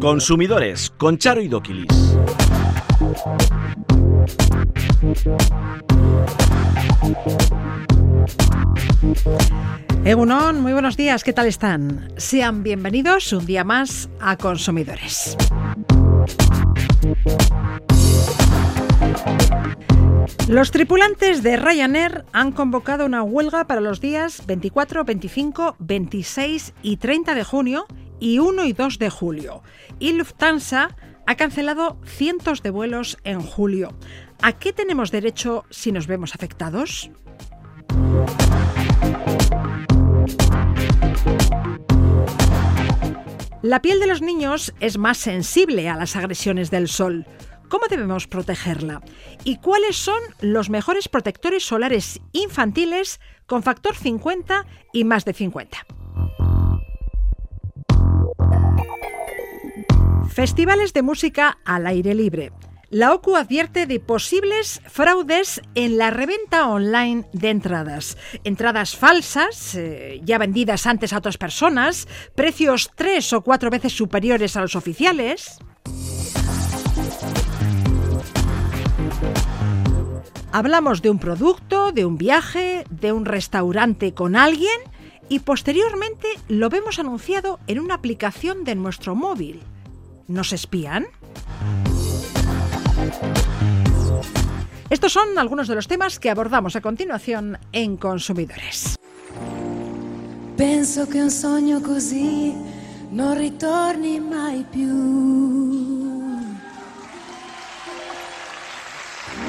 Consumidores con Charo y Doquilis. Egunon, muy buenos días, ¿qué tal están? Sean bienvenidos un día más a Consumidores. Los tripulantes de Ryanair han convocado una huelga para los días 24, 25, 26 y 30 de junio y 1 y 2 de julio. Y Lufthansa ha cancelado cientos de vuelos en julio. ¿A qué tenemos derecho si nos vemos afectados? La piel de los niños es más sensible a las agresiones del sol. ¿Cómo debemos protegerla? ¿Y cuáles son los mejores protectores solares infantiles con factor 50 y más de 50? Festivales de música al aire libre. La OCU advierte de posibles fraudes en la reventa online de entradas. Entradas falsas, eh, ya vendidas antes a otras personas, precios tres o cuatro veces superiores a los oficiales. Hablamos de un producto, de un viaje, de un restaurante con alguien y posteriormente lo vemos anunciado en una aplicación de nuestro móvil. ¿Nos espían? Estos son algunos de los temas que abordamos a continuación en Consumidores. Penso che un sogno così non ritorni mai più.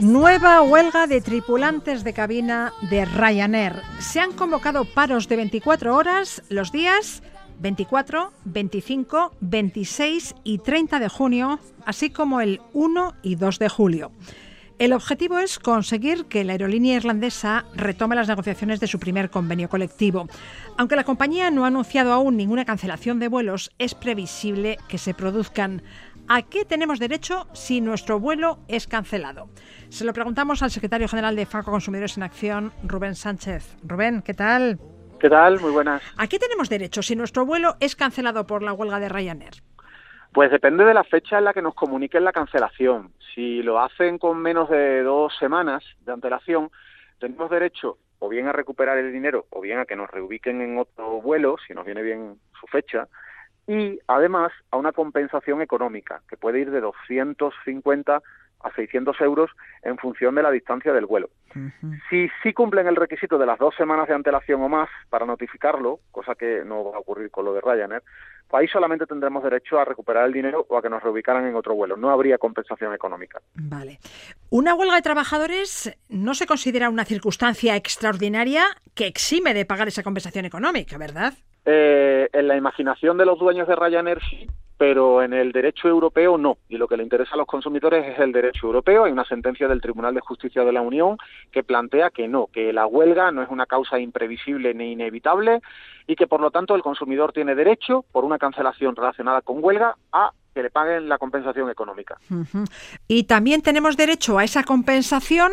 Nueva huelga de tripulantes de cabina de Ryanair. Se han convocado paros de 24 horas los días 24, 25, 26 y 30 de junio, así como el 1 y 2 de julio. El objetivo es conseguir que la aerolínea irlandesa retome las negociaciones de su primer convenio colectivo. Aunque la compañía no ha anunciado aún ninguna cancelación de vuelos, es previsible que se produzcan. ¿A qué tenemos derecho si nuestro vuelo es cancelado? Se lo preguntamos al secretario general de FACO Consumidores en Acción, Rubén Sánchez. Rubén, ¿qué tal? ¿Qué tal? Muy buenas. ¿A qué tenemos derecho si nuestro vuelo es cancelado por la huelga de Ryanair? Pues depende de la fecha en la que nos comuniquen la cancelación. Si lo hacen con menos de dos semanas de antelación, tenemos derecho o bien a recuperar el dinero o bien a que nos reubiquen en otro vuelo, si nos viene bien su fecha, y además a una compensación económica, que puede ir de 250 a 600 euros en función de la distancia del vuelo. Si sí cumplen el requisito de las dos semanas de antelación o más para notificarlo, cosa que no va a ocurrir con lo de Ryanair, pues ahí solamente tendremos derecho a recuperar el dinero o a que nos reubicaran en otro vuelo. No habría compensación económica. Vale. Una huelga de trabajadores no se considera una circunstancia extraordinaria que exime de pagar esa compensación económica, ¿verdad? Eh, en la imaginación de los dueños de Ryanair sí, pero en el derecho europeo no. Y lo que le interesa a los consumidores es el derecho europeo. Hay una sentencia del Tribunal de Justicia de la Unión que plantea que no, que la huelga no es una causa imprevisible ni inevitable y que por lo tanto el consumidor tiene derecho, por una cancelación relacionada con huelga, a que le paguen la compensación económica. Y también tenemos derecho a esa compensación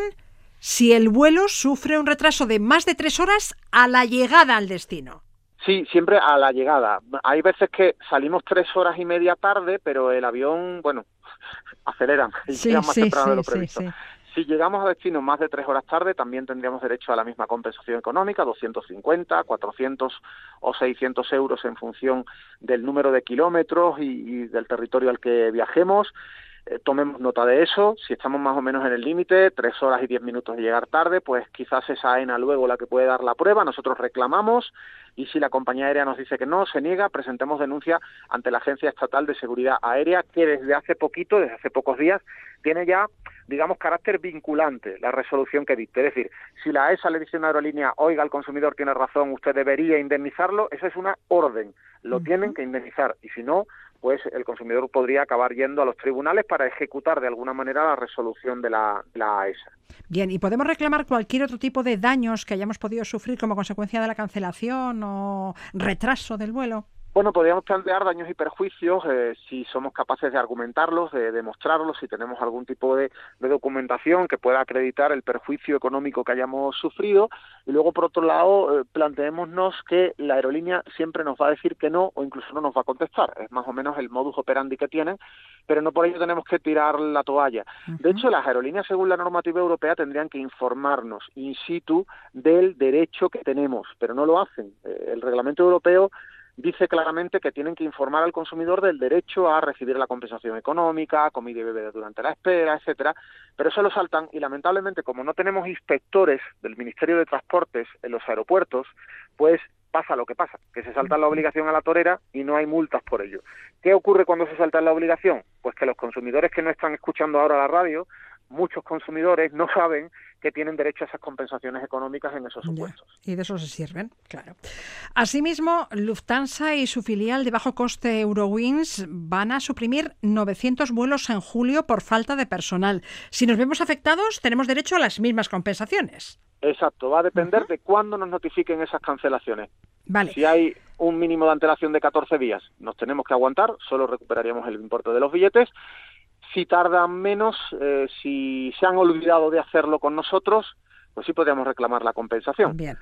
si el vuelo sufre un retraso de más de tres horas a la llegada al destino. Sí, siempre a la llegada. Hay veces que salimos tres horas y media tarde, pero el avión, bueno, acelera y Sí, llega más sí, temprano de lo sí, sí, previsto. sí. Si llegamos a destino más de tres horas tarde, también tendríamos derecho a la misma compensación económica, 250, 400 o 600 euros en función del número de kilómetros y, y del territorio al que viajemos. Eh, tomemos nota de eso, si estamos más o menos en el límite, tres horas y diez minutos de llegar tarde, pues quizás esa AENA luego la que puede dar la prueba, nosotros reclamamos y si la compañía aérea nos dice que no, se niega, presentemos denuncia ante la Agencia Estatal de Seguridad Aérea, que desde hace poquito, desde hace pocos días, tiene ya, digamos, carácter vinculante la resolución que dicte. Es decir, si la ESA le dice a una aerolínea, oiga, el consumidor tiene razón, usted debería indemnizarlo, esa es una orden, lo tienen que indemnizar. Y si no, pues el consumidor podría acabar yendo a los tribunales para ejecutar de alguna manera la resolución de la, la AESA. Bien, ¿y podemos reclamar cualquier otro tipo de daños que hayamos podido sufrir como consecuencia de la cancelación o retraso del vuelo? Bueno, podríamos plantear daños y perjuicios eh, si somos capaces de argumentarlos, de demostrarlos, si tenemos algún tipo de, documentación que pueda acreditar el perjuicio económico que hayamos sufrido. Y luego, por otro lado, eh, planteémonos que la aerolínea siempre nos va a decir que no o incluso no nos va a contestar. Es más o menos el modus operandi que tienen, pero no por ello tenemos que tirar la toalla. De hecho, las aerolíneas, según la normativa europea, tendrían que informarnos in situ del derecho que tenemos, pero no lo hacen. Eh, el reglamento europeo dice claramente que tienen que informar al consumidor del derecho a recibir la compensación económica, comida y bebida durante la espera, etcétera, pero se lo saltan y lamentablemente como no tenemos inspectores del Ministerio de Transportes en los aeropuertos, pues pasa lo que pasa, que se salta la obligación a la torera y no hay multas por ello. ¿Qué ocurre cuando se salta la obligación? Pues que los consumidores que no están escuchando ahora la radio muchos consumidores no saben que tienen derecho a esas compensaciones económicas en esos supuestos. y de eso se sirven, claro. Asimismo, Lufthansa y su filial de bajo coste Eurowings van a suprimir 900 vuelos en julio por falta de personal. Si nos vemos afectados, tenemos derecho a las mismas compensaciones. Exacto, va a depender de cuándo nos notifiquen esas cancelaciones. Vale. Si hay un mínimo de antelación de 14 días, nos tenemos que aguantar, solo recuperaríamos el importe de los billetes si tardan menos, eh, si se han olvidado de hacerlo con nosotros, pues sí podríamos reclamar la compensación. Bien.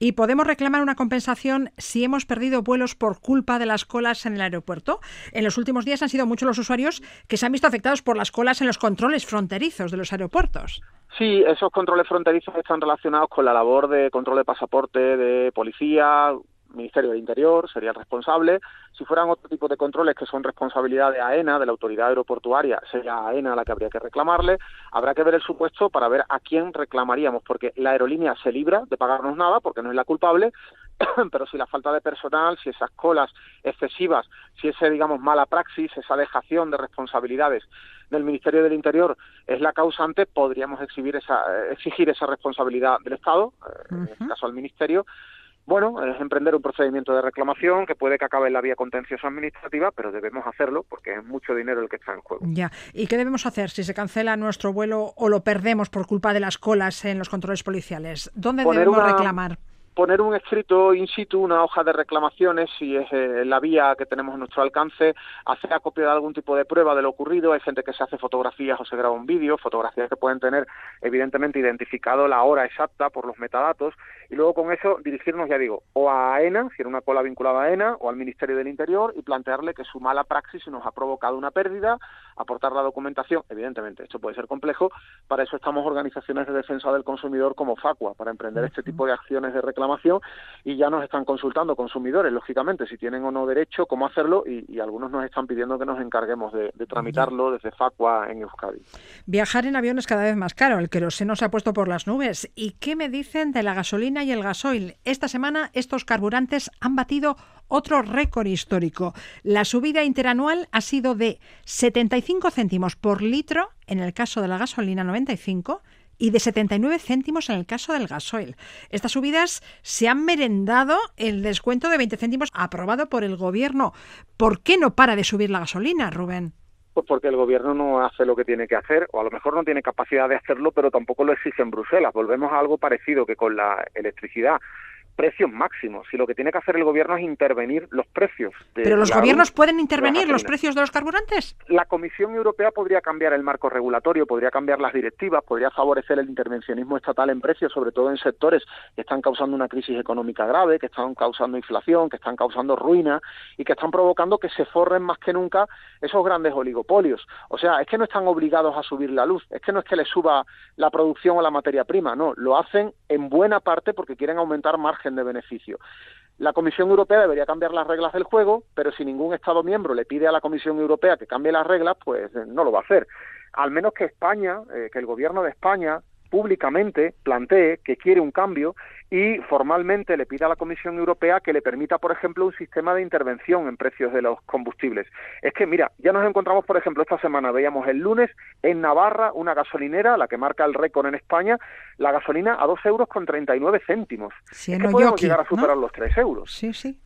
¿Y podemos reclamar una compensación si hemos perdido vuelos por culpa de las colas en el aeropuerto? En los últimos días han sido muchos los usuarios que se han visto afectados por las colas en los controles fronterizos de los aeropuertos. Sí, esos controles fronterizos están relacionados con la labor de control de pasaporte de policía, Ministerio del Interior sería el responsable. Si fueran otro tipo de controles que son responsabilidad de AENA, de la autoridad aeroportuaria, sería AENA la que habría que reclamarle. Habrá que ver el supuesto para ver a quién reclamaríamos, porque la aerolínea se libra de pagarnos nada porque no es la culpable, pero si la falta de personal, si esas colas excesivas, si ese, digamos, mala praxis, esa dejación de responsabilidades del Ministerio del Interior es la causante, podríamos exhibir esa, exigir esa responsabilidad del Estado, eh, en este caso al Ministerio, bueno, es emprender un procedimiento de reclamación que puede que acabe en la vía contenciosa administrativa, pero debemos hacerlo porque es mucho dinero el que está en juego. Ya. ¿Y qué debemos hacer si se cancela nuestro vuelo o lo perdemos por culpa de las colas en los controles policiales? ¿Dónde debemos reclamar? Poner un escrito in situ, una hoja de reclamaciones, si es eh, la vía que tenemos a nuestro alcance, hacer acopio de algún tipo de prueba de lo ocurrido. Hay gente que se hace fotografías o se graba un vídeo, fotografías que pueden tener evidentemente identificado la hora exacta por los metadatos, y luego con eso dirigirnos, ya digo, o a AENA, si era una cola vinculada a AENA, o al Ministerio del Interior, y plantearle que su mala praxis nos ha provocado una pérdida, aportar la documentación. Evidentemente, esto puede ser complejo, para eso estamos organizaciones de defensa del consumidor como FACUA, para emprender este tipo de acciones de reclamación y ya nos están consultando consumidores, lógicamente, si tienen o no derecho, cómo hacerlo y, algunos nos están pidiendo que nos encarguemos de, tramitarlo desde Facua en Euskadi. Viajar en avión es cada vez más caro, el queroseno se ha puesto por las nubes. ¿Y qué me dicen de la gasolina y el gasoil? Esta semana estos carburantes han batido otro récord histórico. La subida interanual ha sido de 75 céntimos por litro en el caso de la gasolina 95 y de 79 céntimos en el caso del gasoil. Estas subidas se han merendado el descuento de 20 céntimos aprobado por el gobierno. ¿Por qué no para de subir la gasolina, Rubén? Pues porque el gobierno no hace lo que tiene que hacer, o a lo mejor no tiene capacidad de hacerlo, pero tampoco lo exige en Bruselas. Volvemos a algo parecido que con la electricidad precios máximos. Si lo que tiene que hacer el gobierno es intervenir los precios. ¿Pero los gobiernos pueden intervenir los precios de los carburantes? La Comisión Europea podría cambiar el marco regulatorio, podría cambiar las directivas, podría favorecer el intervencionismo estatal en precios, sobre todo en sectores que están causando una crisis económica grave, que están causando inflación, que están causando ruina y que están provocando que se forren más que nunca esos grandes oligopolios. O sea, es que no están obligados a subir la luz, es que no es que les suba la producción o la materia prima, no, lo hacen en buena parte porque quieren aumentar margen de beneficio. la Comisión Europea debería cambiar las reglas del juego, pero si ningún Estado miembro le pide a la Comisión Europea que cambie las reglas, pues no lo va a hacer. Al menos que España, eh, que el Gobierno de España públicamente plantee que quiere un cambio y formalmente le pida a la Comisión Europea que le permita, por ejemplo, un sistema de intervención en precios de los combustibles. Es que, mira, ya nos encontramos, por ejemplo, esta semana, veíamos el lunes en Navarra una gasolinera, la que marca el récord en España, la gasolina a 2 euros con 39 céntimos. Sí, es que podemos yoki, llegar a superar ¿no? los 3 euros. Sí, sí.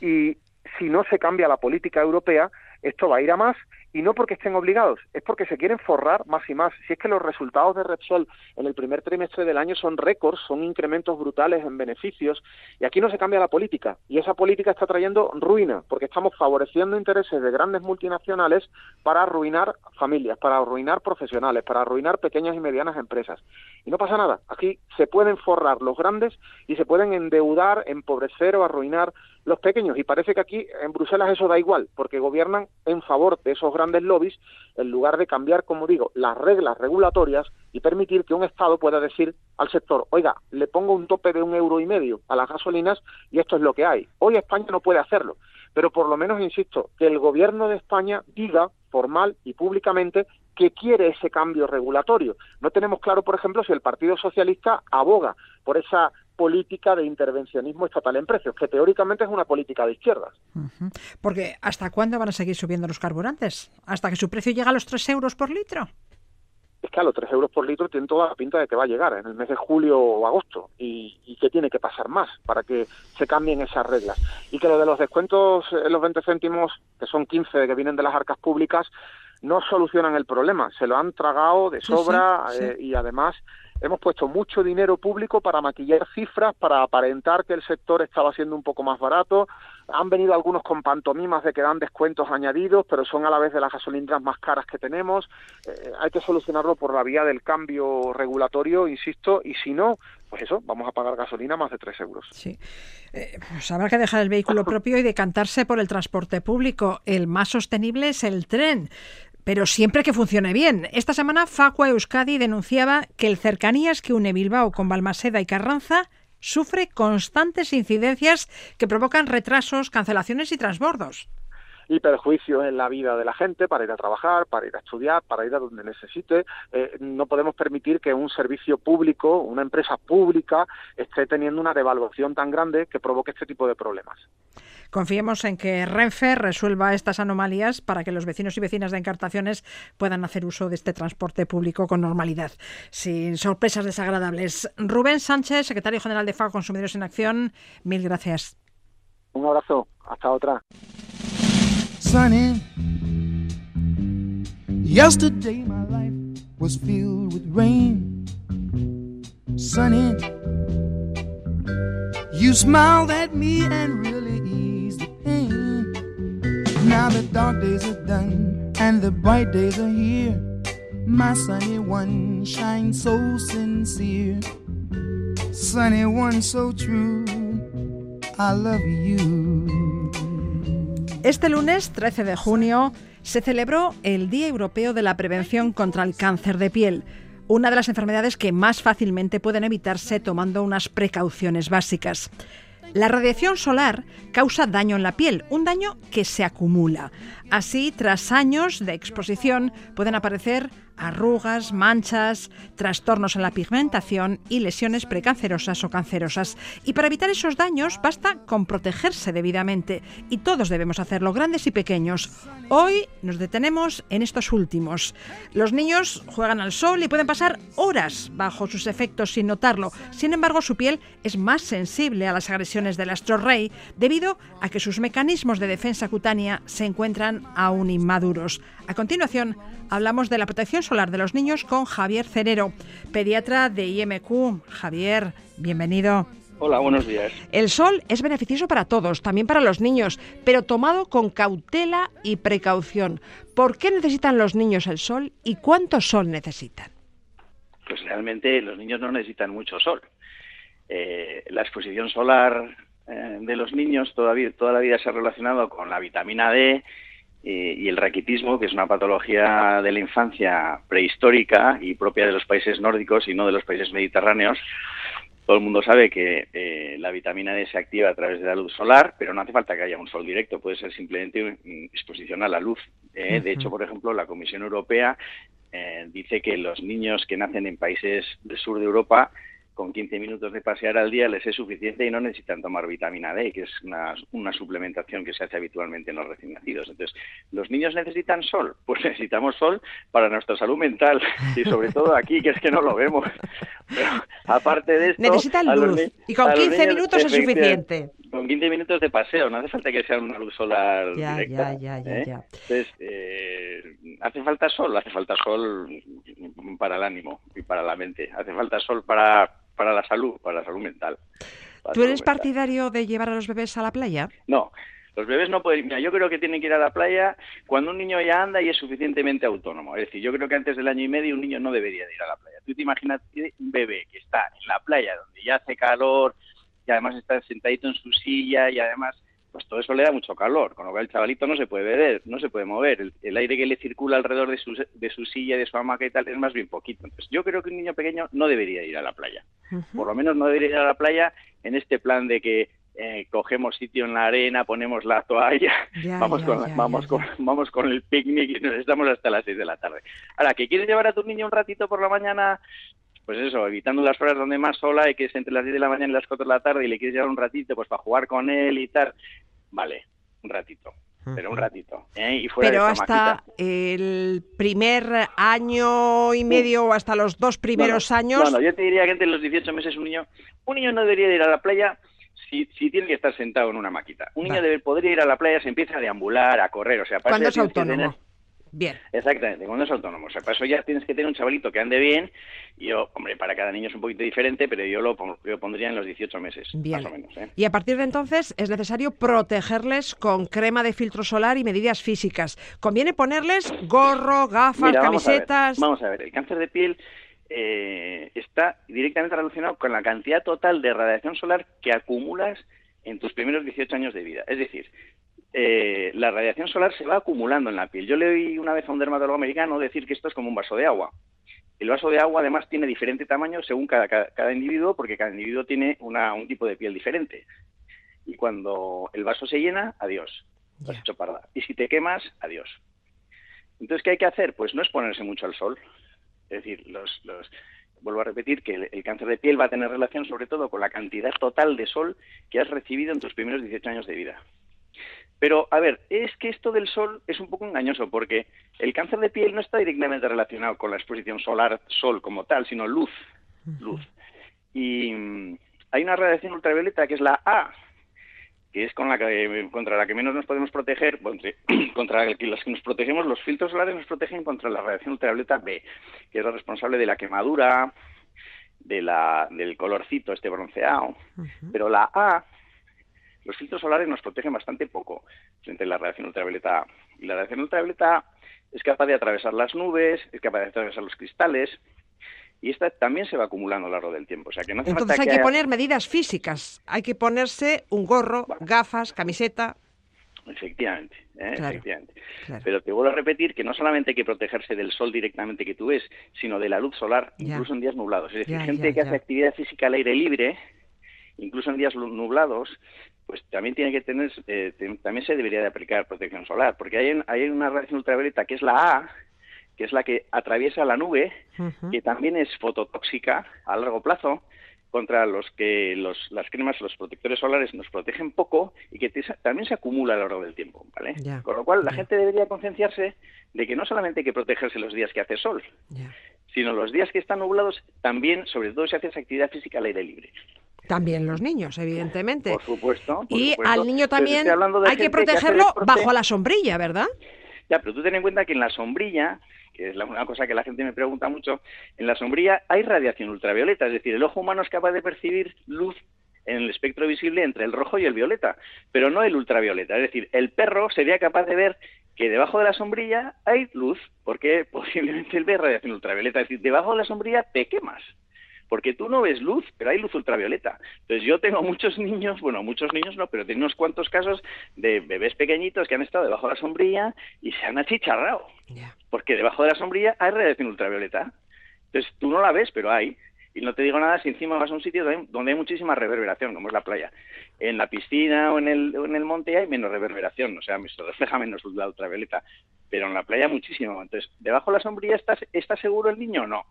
Y si no se cambia la política europea, esto va a ir a más y no porque estén obligados, es porque se quieren forrar más y más. Si es que los resultados de Repsol en el primer trimestre del año son récords, son incrementos brutales en beneficios, y aquí no se cambia la política, y esa política está trayendo ruina, porque estamos favoreciendo intereses de grandes multinacionales para arruinar familias, para arruinar profesionales, para arruinar pequeñas y medianas empresas. Y no pasa nada, aquí se pueden forrar los grandes y se pueden endeudar, empobrecer o arruinar los pequeños, y parece que aquí en Bruselas eso da igual, porque gobiernan en favor de esos grandes lobbies, en lugar de cambiar, como digo, las reglas regulatorias y permitir que un Estado pueda decir al sector, oiga, le pongo un tope de un euro y medio a las gasolinas y esto es lo que hay. Hoy España no puede hacerlo, pero por lo menos, insisto, que el gobierno de España diga formal y públicamente que quiere ese cambio regulatorio. No tenemos claro, por ejemplo, si el Partido Socialista aboga por esa política de intervencionismo estatal en precios, que teóricamente es una política de izquierdas. Porque ¿hasta cuándo van a seguir subiendo los carburantes? ¿Hasta que su precio llega a los 3 euros por litro? es que a los 3 euros por litro tiene toda la pinta de que va a llegar en el mes de julio o agosto y, y que tiene que pasar más para que se cambien esas reglas. Y que lo de los descuentos en los 20 céntimos, que son 15 que vienen de las arcas públicas, no solucionan el problema. Se lo han tragado de Sí, sobra sí, sí. eh, y además hemos puesto mucho dinero público para maquillar cifras, para aparentar que el sector estaba siendo un poco más barato. Han venido algunos con pantomimas de que dan descuentos añadidos, pero son a la vez de las gasolineras más caras que tenemos. Eh, hay que solucionarlo por la vía del cambio regulatorio, insisto, y si no, pues eso, vamos a pagar gasolina más de 3 euros. Sí. Eh, pues habrá que dejar el vehículo propio y decantarse por el transporte público. El más sostenible es el tren. Pero siempre que funcione bien. Esta semana Facua Euskadi denunciaba que el cercanías que une Bilbao con Balmaseda y Carranza sufre constantes incidencias que provocan retrasos, cancelaciones y transbordos. y perjuicios en la vida de la gente para ir a trabajar, para ir a estudiar, para ir a donde necesite. Eh, no podemos permitir que un servicio público, una empresa pública, esté teniendo una devaluación tan grande que provoque este tipo de problemas. Confiemos en que Renfe resuelva estas anomalías para que los vecinos y vecinas de Encartaciones puedan hacer uso de este transporte público con normalidad, sin sorpresas desagradables. Rubén Sánchez, secretario general de FAO Consumidores en Acción, mil gracias. Un abrazo, hasta otra. sunny. Yesterday my life was filled with rain. Sunny, you smiled at me and really. Este lunes 13 de junio se celebró el Día Europeo de la Prevención contra el Cáncer de Piel, una de las enfermedades que más fácilmente pueden evitarse tomando unas precauciones básicas. La radiación solar causa daño en la piel, un daño que se acumula. Así, tras años de exposición, pueden aparecer arrugas, manchas, trastornos en la pigmentación y lesiones precancerosas o cancerosas. Y para evitar esos daños basta con protegerse debidamente. Y todos debemos hacerlo, grandes y pequeños. Hoy nos detenemos en estos últimos. Los niños juegan al sol y pueden pasar horas bajo sus efectos sin notarlo. Sin embargo, su piel es más sensible a las agresiones del astro rey debido a que sus mecanismos de defensa cutánea se encuentran aún inmaduros. A continuación, hablamos de la protección solar de los niños con Javier Cerero, pediatra de IMQ. Javier, bienvenido. Hola, buenos días. El sol es beneficioso para todos, también para los niños, pero tomado con cautela y precaución. ¿Por qué necesitan los niños el sol y cuánto sol necesitan? Pues realmente los niños no necesitan mucho sol. Eh, la exposición solar eh, de los niños todavía, toda la vida se ha relacionado con la vitamina D y el raquitismo, que es una patología de la infancia prehistórica y propia de los países nórdicos y no de los países mediterráneos. Todo el mundo sabe que eh, la vitamina D se activa a través de la luz solar, pero no hace falta que haya un sol directo, puede ser simplemente exposición a la luz. ¿eh? De hecho, por ejemplo, la Comisión Europea eh, dice que los niños que nacen en países del sur de Europa con 15 minutos de pasear al día les es suficiente y no necesitan tomar vitamina D, que es una, una, suplementación que se hace habitualmente en los recién nacidos. Entonces, ¿los niños necesitan sol? Pues necesitamos sol para nuestra salud mental y sobre todo aquí, que es que no lo vemos. Pero, aparte de esto... Necesitan luz y con 15 minutos es suficiente. Con 15 minutos de paseo, no hace falta que sea una luz solar ya, directa. Ya, ya, ¿eh? ya, Entonces, eh, ¿hace falta sol? Hace falta sol para el ánimo y para la mente. Hace falta sol para para la salud, para la salud mental. ¿Tú eres partidario de llevar a los bebés a la playa? No, los bebés no pueden. Mira, yo creo que tienen que ir a la playa cuando un niño ya anda y es suficientemente autónomo. Es decir, yo creo que antes del año y medio un niño no debería de ir a la playa. Tú te imaginas un bebé que está en la playa donde ya hace calor y además está sentadito en su silla y además pues todo eso le da mucho calor, con lo cual el chavalito no se puede beber, no se puede mover, el, aire que le circula alrededor de su, de su silla, de su hamaca y tal, es más bien poquito. Entonces yo creo que un niño pequeño no debería ir a la playa, por lo menos no debería ir a la playa en este plan de que eh, cogemos sitio en la arena, ponemos la toalla, vamos, con, vamos, Con, vamos con el picnic y nos estamos hasta las 6 de la tarde. Ahora, ¿que quieres llevar a tu niño un ratito por la mañana pues eso, evitando las horas donde más sola y que es entre las 10 de la mañana y las 4 de la tarde y le quieres llevar un ratito pues para jugar con él y tal, vale, un ratito. Pero un ratito. ¿eh? Y fuera pero de hasta el primer año y medio o hasta los dos primeros años. No, yo te diría que entre los 18 meses un niño, un niño no debería ir a la playa si, si tiene que estar sentado en una maquita. Un niño Vale. debe, podría ir a la playa, se empieza a deambular, a correr, o sea, eso es autónomo. tener- Bien. Exactamente, cuando es autónomo. O sea, para eso ya tienes que tener un chavalito que ande bien. Yo, hombre, para cada niño es un poquito diferente, pero yo lo, yo pondría en los 18 meses, Bien. más o menos. ¿eh? Y a partir de entonces es necesario protegerles con crema de filtro solar y medidas físicas. Conviene ponerles gorro, gafas, Mira, vamos a ver, camisetas. Vamos a ver, el cáncer de piel eh, está directamente relacionado con la cantidad total de radiación solar que acumulas en tus primeros 18 años de vida. Es decir, eh, la radiación solar se va acumulando en la piel. Yo le oí una vez a un dermatólogo americano decir que esto es como un vaso de agua. El vaso de agua además tiene diferente tamaño según cada, cada, cada individuo, porque cada individuo tiene una, un tipo de piel diferente. Y cuando el vaso se llena, adiós, has hecho parda. Y si te quemas, adiós. Entonces, ¿qué hay que hacer? Pues no es ponerse mucho al sol. Es decir, los, los, vuelvo a repetir que el, el cáncer de piel va a tener relación sobre todo con la cantidad total de sol que has recibido en tus primeros 18 años de vida. Pero, a ver, es que esto del sol es un poco engañoso porque el cáncer de piel no está directamente relacionado con la exposición solar, sol como tal, sino luz, luz. Y mm, hay una radiación ultravioleta que es la A, que es con la que, contra la que menos nos podemos proteger, contra la que las que nos protegemos, los filtros solares nos protegen contra la radiación ultravioleta B, que es la responsable de la quemadura, de la, del colorcito este bronceado. Pero la A, los filtros solares nos protegen bastante poco frente a la radiación ultravioleta A. Y la radiación ultravioleta A es capaz de atravesar las nubes, es capaz de atravesar los cristales, y esta también se va acumulando a lo largo del tiempo. O sea, que no hace Entonces falta hay que haya- poner medidas físicas. Hay que ponerse un gorro, gafas, camiseta. Efectivamente, ¿eh? Claro, efectivamente. claro. Pero te vuelvo a repetir que no solamente hay que protegerse del sol directamente que tú ves, sino de la luz solar, Ya. incluso en días nublados. Es decir, Ya, gente ya, que hace actividad física al aire libre, incluso en días nublados, pues también tiene que tener, eh, también se debería de aplicar protección solar, porque hay, hay una radiación ultravioleta que es la A, que es la que atraviesa la nube, que también es fototóxica a largo plazo, contra los que los, las cremas, los protectores solares nos protegen poco y que te- también se acumula a lo largo del tiempo, ¿vale? Con lo cual la gente debería concienciarse de que no solamente hay que protegerse los días que hace sol, sino los días que están nublados también, sobre todo si haces actividad física al aire libre. También los niños, evidentemente. Por supuesto. por y supuesto. al niño también hay que protegerlo bajo la sombrilla, ¿verdad? Ya, pero tú ten en cuenta que en la sombrilla, que es la, una cosa que la gente me pregunta mucho, en la sombrilla hay radiación ultravioleta, es decir, el ojo humano es capaz de percibir luz en el espectro visible entre el rojo y el violeta, pero no el ultravioleta. Es decir, el perro sería capaz de ver que debajo de la sombrilla hay luz, porque posiblemente él ve radiación ultravioleta. Es decir, debajo de la sombrilla te quemas. Porque tú no ves luz, pero hay luz ultravioleta. Entonces yo tengo muchos niños, bueno, muchos niños no, pero tengo unos cuantos casos de bebés pequeñitos que han estado debajo de la sombrilla y se han achicharrado porque debajo de la sombrilla hay radiación ultravioleta. Entonces tú no la ves, pero hay. Y no te digo nada si encima vas a un sitio donde hay muchísima reverberación, como es la playa. En la piscina o en el, en el monte hay menos reverberación, o sea, se refleja menos la ultravioleta. Pero en la playa muchísimo. Entonces, ¿debajo de la sombrilla está, está seguro el niño o no?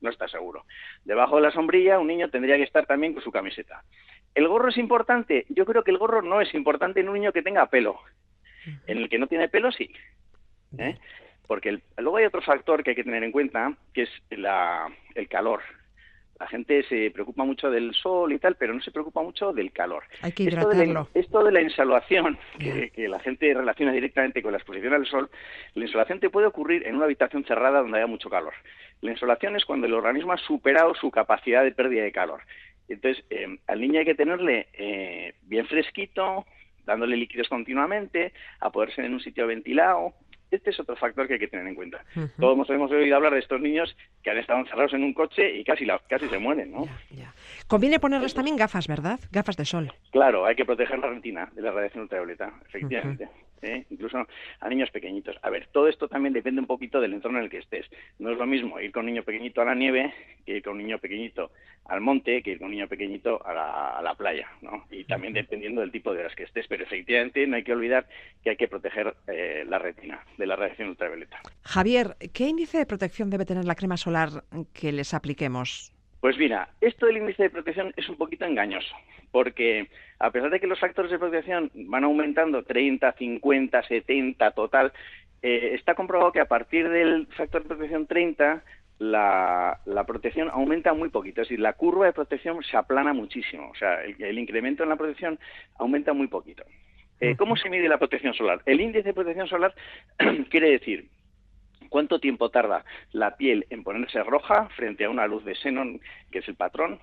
No está seguro. Debajo de la sombrilla un niño tendría que estar también con su camiseta. ¿El gorro es importante? Yo creo que el gorro no es importante en un niño que tenga pelo. En el que no tiene pelo, sí. ¿eh? Porque luego hay otro factor que hay que tener en cuenta, que es el calor. La gente se preocupa mucho del sol y tal, pero no se preocupa mucho del calor. Hay que hidratarlo. Esto de la, insolación, que, que, la gente relaciona directamente con la exposición al sol, la insolación te puede ocurrir en una habitación cerrada donde haya mucho calor. La insolación es cuando el organismo ha superado su capacidad de pérdida de calor. Entonces, eh, al niño hay que tenerle eh, bien fresquito, dándole líquidos continuamente, a poder ser en un sitio ventilado, este es otro factor que hay que tener en cuenta. Todos hemos oído hablar de estos niños que han estado encerrados en un coche y casi, casi se mueren, ¿no? Conviene ponerles también gafas, ¿verdad? Gafas de sol. Claro, hay que proteger la retina de la radiación ultravioleta, efectivamente. ¿Eh? incluso a niños pequeñitos. A ver, todo esto también depende un poquito del entorno en el que estés. No es lo mismo ir con un niño pequeñito a la nieve que ir con un niño pequeñito al monte que ir con un niño pequeñito a la, playa, ¿no? Y también dependiendo del tipo de las que estés, pero efectivamente no hay que olvidar que hay que proteger eh, la retina de la radiación ultravioleta. Javier, ¿qué índice de protección debe tener la crema solar que les apliquemos? Pues mira, esto del índice de protección es un poquito engañoso, porque a pesar de que los factores de protección van aumentando 30, 50, 70 total, eh, está comprobado que a partir del factor de protección 30 la, protección aumenta muy poquito, es decir, la curva de protección se aplana muchísimo, o sea, el, incremento en la protección aumenta muy poquito. Eh, ¿Cómo se mide la protección solar? El índice de protección solar quiere decir ¿Cuánto tiempo tarda la piel en ponerse roja frente a una luz de xenón, que es el patrón,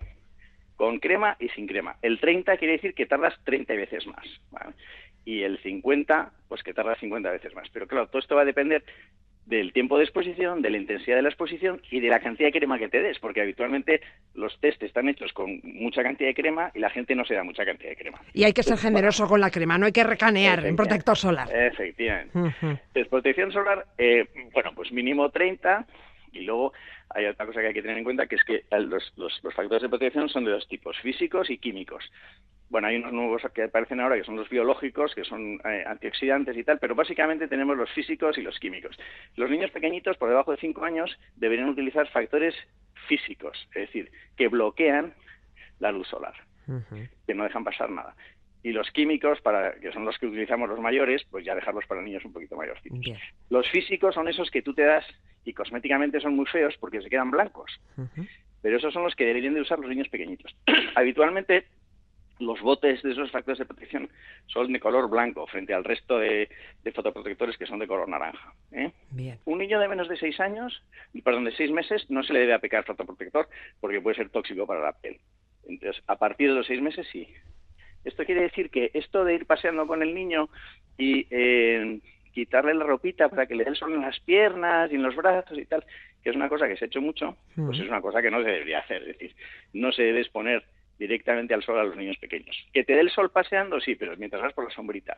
con crema y sin crema? El 30 quiere decir que tardas 30 veces más. Y el 50, pues que tardas 50 veces más. Pero claro, todo esto va a depender del tiempo de exposición, de la intensidad de la exposición y de la cantidad de crema que te des, porque habitualmente los test están hechos con mucha cantidad de crema y la gente no se da mucha cantidad de crema. Y hay que ser generoso con la crema, no hay que recanear en protector solar. Efectivamente. Uh protección solar, eh, bueno, pues mínimo 30 y luego hay otra cosa que hay que tener en cuenta, que es que los, los, factores de protección son de dos tipos, físicos y químicos. Bueno, hay unos nuevos que aparecen ahora, que son los biológicos, que son eh, antioxidantes y tal, pero básicamente tenemos los físicos y los químicos. Los niños pequeñitos, por debajo de 5 años, deberían utilizar factores físicos, es decir, que bloquean la luz solar, que no dejan pasar nada y los químicos, para que son los que utilizamos los mayores, pues ya dejarlos para niños un poquito mayores. Los físicos son esos que tú te das y cosméticamente son muy feos porque se quedan blancos. Pero esos son los que deberían de usar los niños pequeñitos. Habitualmente los botes de esos factores de protección son de color blanco frente al resto de, fotoprotectores que son de color naranja. ¿eh? Un niño de menos de seis años, perdón, de seis meses, no se le debe aplicar fotoprotector porque puede ser tóxico para la piel. Entonces, a partir de los seis meses sí. Esto quiere decir que esto de ir paseando con el niño y eh, quitarle la ropita para que le dé el sol en las piernas y en los brazos y tal, que es una cosa que se ha hecho mucho, pues es una cosa que no se debería hacer. Es decir, no se debe exponer directamente al sol a los niños pequeños. Que te dé el sol paseando, sí, pero mientras vas por la sombrita.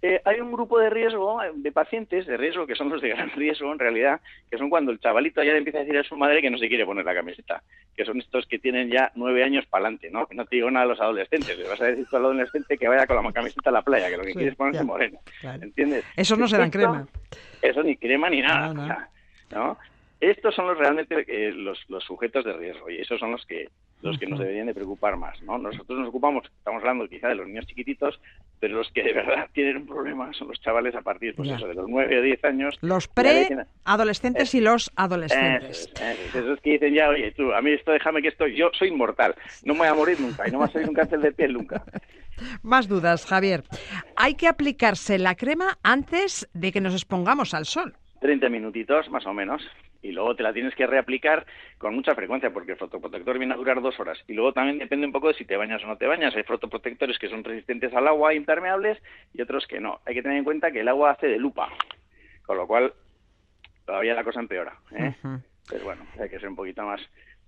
Eh, hay un grupo de riesgo, eh, de pacientes de riesgo, que son los de gran riesgo en realidad, que son cuando el chavalito ya le empieza a decir a su madre que no se quiere poner la camiseta, que son estos que tienen ya nueve años para adelante, ¿no? Que no te digo nada a los adolescentes, le vas a decir al adolescente que vaya con la camiseta a la playa, que lo que quiere es ponerse moreno, ¿entiendes? Eso no se dan crema. Eso ni crema ni nada, ¿no? Estos son los realmente eh, los, los, sujetos de riesgo y esos son los que los que nos deberían de preocupar más, ¿no? Nosotros nos ocupamos, estamos hablando quizá de los niños chiquititos, pero los que de verdad tienen un problema son los chavales a partir pues eso, de los 9 o 10 años. Los pre-adolescentes y los adolescentes. esos que dicen ya, oye, tú, a mí esto déjame que estoy, yo soy inmortal, no me voy a morir nunca y no me va a salir un cáncer de piel nunca. Más dudas, Javier. Hay que aplicarse la crema antes de que nos expongamos al sol. 30 minutitos, más o menos y luego te la tienes que reaplicar con mucha frecuencia porque el fotoprotector viene a durar dos horas y luego también depende un poco de si te bañas o no te bañas. Hay fotoprotectores que son resistentes al agua, impermeables y otros que no. Hay que tener en cuenta que el agua hace de lupa, con lo cual todavía la cosa empeora. ¿eh? Pero bueno, hay que ser un poquito más,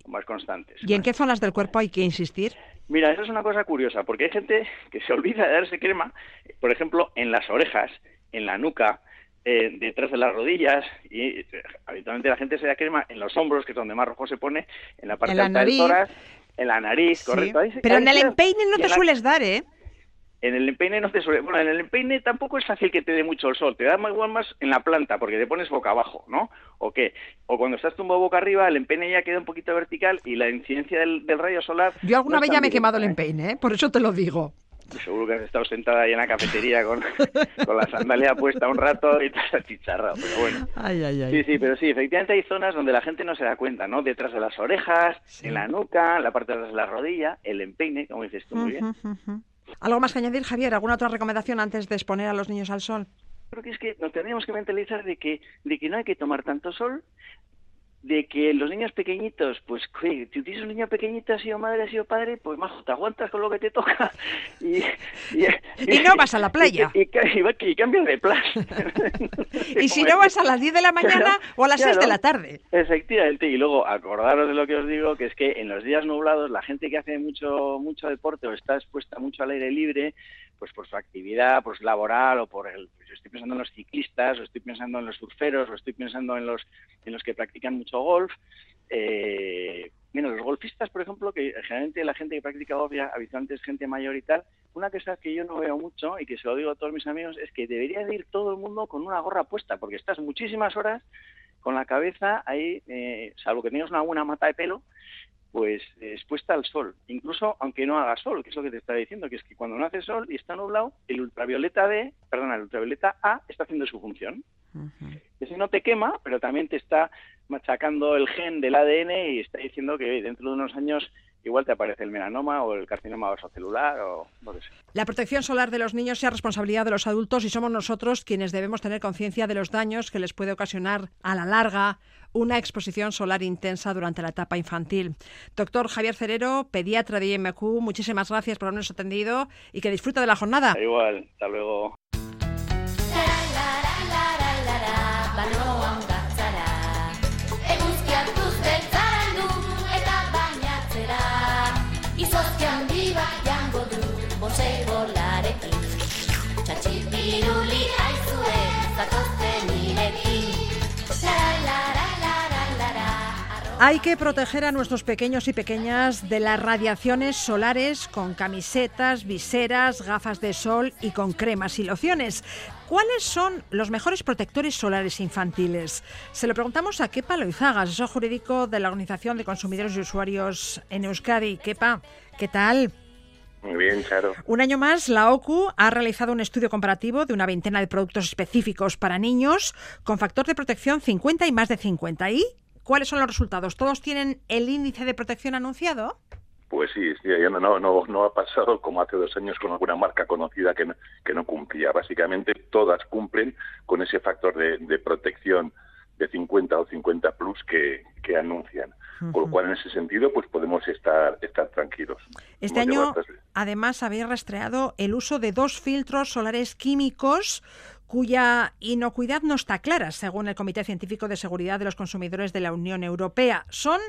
más constantes. ¿Y en qué zonas del cuerpo hay que insistir? Mira, eso es una cosa curiosa, porque hay gente que se olvida de darse crema, por ejemplo, en las orejas, en la nuca, eh, detrás de las rodillas y eh, habitualmente la gente se da crema en los hombros, que es donde más rojo se pone, en la parte En la alta del nariz. tórax, en la nariz, Sí. correcto. Ahí Pero ahí en el empeine no te la- sueles dar, ¿eh? En el empeine no te suele... Bueno, en el empeine tampoco es fácil que te dé mucho el sol. Te da más- igual más en la planta, porque te pones boca abajo, ¿no? ¿O qué? O cuando estás tumbado boca arriba, el empeine ya queda un poquito vertical y la incidencia del, del rayo solar... Yo alguna no vez ya me he quemado el ¿eh? empeine, ¿eh? Por eso te lo digo. Seguro que has estado sentada ahí en la cafetería con, con la sandalia puesta un rato y te has achicharrado, pero bueno. Ay, ay, ay. Sí, sí, pero sí, efectivamente hay zonas donde la gente no se da cuenta, ¿no? Detrás de las orejas, en la nuca, en la parte de atrás de la rodilla, el empeine, como dices tú muy bien. ¿Algo más que añadir, Javier? ¿Alguna otra recomendación antes de exponer a los niños al sol? Creo que es que nos tendríamos que mentalizar de que, de que no hay que tomar tanto sol, de que los niños pequeñitos, pues, si tienes un niño pequeñito, has sido madre, has sido padre, pues más te aguantas con lo que te toca y... Y, Y no vas a la playa. Y, cambias de plan. Y si no vas a las 10 de la mañana Claro, o a las 6 de claro. la tarde. Efectivamente, y luego acordaros de lo que os digo, que es que en los días nublados la gente que hace mucho mucho deporte o está expuesta mucho al aire libre, pues por su actividad pues laboral o por el pues, estoy pensando en los ciclistas, o estoy pensando en los surferos, o estoy pensando en los en los que practican mucho golf, eh, mira, los golfistas, por ejemplo, que generalmente la gente que practica golf ya habitualmente es gente mayor y tal, una cosa que yo no veo mucho y que se lo digo a todos mis amigos es que debería de ir todo el mundo con una gorra puesta, porque estás muchísimas horas con la cabeza ahí, eh, salvo que tengas una buena mata de pelo, pues expuesta al sol, incluso aunque no haga sol, que es lo que te estaba diciendo, que es que cuando no hace sol y está nublado, el ultravioleta D, perdona, el ultravioleta A está haciendo su función. Si no te quema, pero también te está machacando el gen del ADN y está diciendo que dentro de unos años igual te aparece el melanoma o el carcinoma vasocelular o lo que sea. La protección solar de los niños sea responsabilidad de los adultos y somos nosotros quienes debemos tener conciencia de los daños que les puede ocasionar a la larga una exposición solar intensa durante la etapa infantil. Doctor Javier Cerero, pediatra de IMQ, muchísimas gracias por habernos atendido y que disfruta de la jornada. Igual, hasta luego. Hay que proteger a nuestros pequeños y pequeñas de las radiaciones solares con camisetas, viseras, gafas de sol y con cremas y lociones. ¿Cuáles son los mejores protectores solares infantiles? Se lo preguntamos a Kepa Loizaga, asesor jurídico de la Organización de Consumidores y Usuarios en Euskadi. Kepa, ¿qué tal? Muy bien, claro. Un año más, la OCU ha realizado un estudio comparativo de una veintena de productos específicos para niños con factor de protección 50 y más de 50. ¿Y cuáles son los resultados? ¿Todos tienen el índice de protección anunciado? Pues sí, sí, no, no, ha pasado como hace dos años con alguna marca conocida que no, que no cumplía. Básicamente todas cumplen con ese factor de, de protección de 50 o 50 plus que, que anuncian. Con lo cual, en ese sentido, pues podemos estar, estar tranquilos. Este Hemos año, además, habéis rastreado el uso de dos filtros solares químicos cuya inocuidad no está clara, según el Comité Científico de Seguridad de los Consumidores de la Unión Europea. Son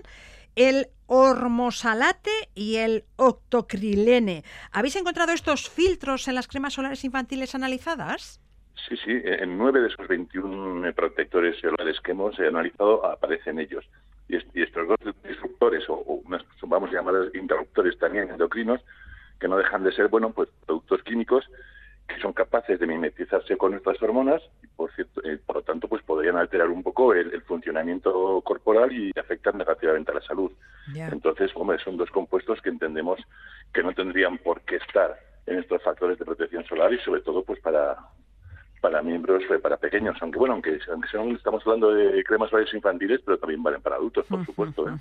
el ormosalate y el octocrilene. ¿Habéis encontrado estos filtros en las cremas solares infantiles analizadas? Sí, sí, en nueve de esos 21 protectores solares que hemos analizado aparecen ellos. Y, est- y estos dos disruptores, o, vamos a llamar interruptores también endocrinos, que no dejan de ser, bueno, pues productos químicos que son capaces de mimetizarse con nuestras hormonas y, por cierto, eh, por lo tanto, pues podrían alterar un poco el, el funcionamiento corporal y afectar negativamente a la salud. Entonces, hombre, son dos compuestos que entendemos que no tendrían por qué estar en estos factores de protección solar y sobre todo pues para para miembros, eh, para pequeños, aunque bueno, aunque, aunque son- estamos hablando de cremas solares infantiles, pero también valen para adultos, por supuesto. ¿eh?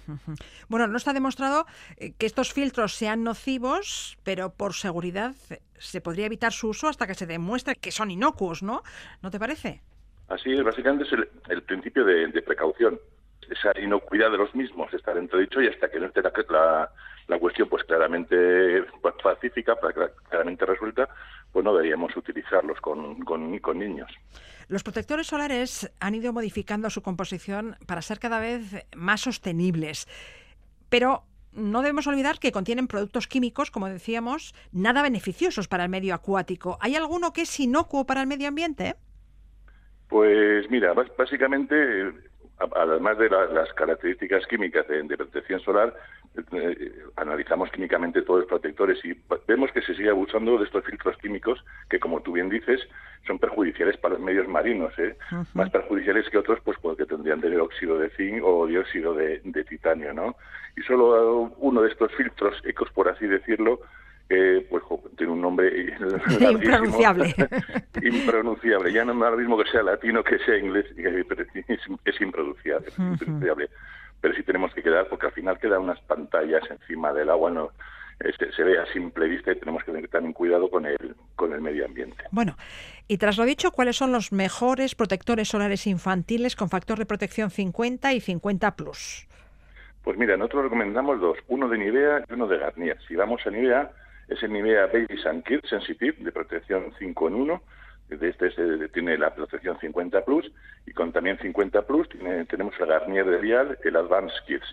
Bueno, no está demostrado eh, que estos filtros sean nocivos, pero por seguridad se podría evitar su uso hasta que se demuestre que son inocuos, ¿no? ¿No te parece? Así es, básicamente es el, el principio de, de precaución. Esa inocuidad de los mismos está entredicho y hasta que no esté la, la, la cuestión pues claramente pacífica, cla- claramente resuelta, pues no deberíamos utilizarlos con, con, con niños. Los protectores solares han ido modificando su composición para ser cada vez más sostenibles, pero no debemos olvidar que contienen productos químicos, como decíamos, nada beneficiosos para el medio acuático. ¿Hay alguno que es inocuo para el medio ambiente? Pues mira, básicamente, además de las características químicas de, protección solar, eh, analizamos químicamente todos los protectores y vemos que se sigue abusando de estos filtros químicos que, como tú bien dices, son perjudiciales para los medios marinos, ¿eh? más perjudiciales que otros, pues porque tendrían tener óxido de zinc o dióxido de, de titanio, ¿no? Y solo uno de estos filtros ecos, por así decirlo, pues tiene un nombre impronunciable. impronunciable. Ya no es lo mismo que sea latino que sea inglés, es, impronunciable. Pero sí tenemos que quedar, porque al final quedan unas pantallas encima del agua, no se, ve a simple vista y tenemos que tener también cuidado con el, con el medio ambiente. Bueno, y tras lo dicho, ¿cuáles son los mejores protectores solares infantiles con factor de protección 50 y 50 plus? Pues mira, nosotros recomendamos dos, uno de Nivea y uno de Garnier. Si vamos a Nivea, es el Nivea Baby Sun Kids Sensitive de protección 5 en 1. De este tiene la protección 50 Plus y con también 50 Plus tenemos el Garnier de Vial, el Advanced Kids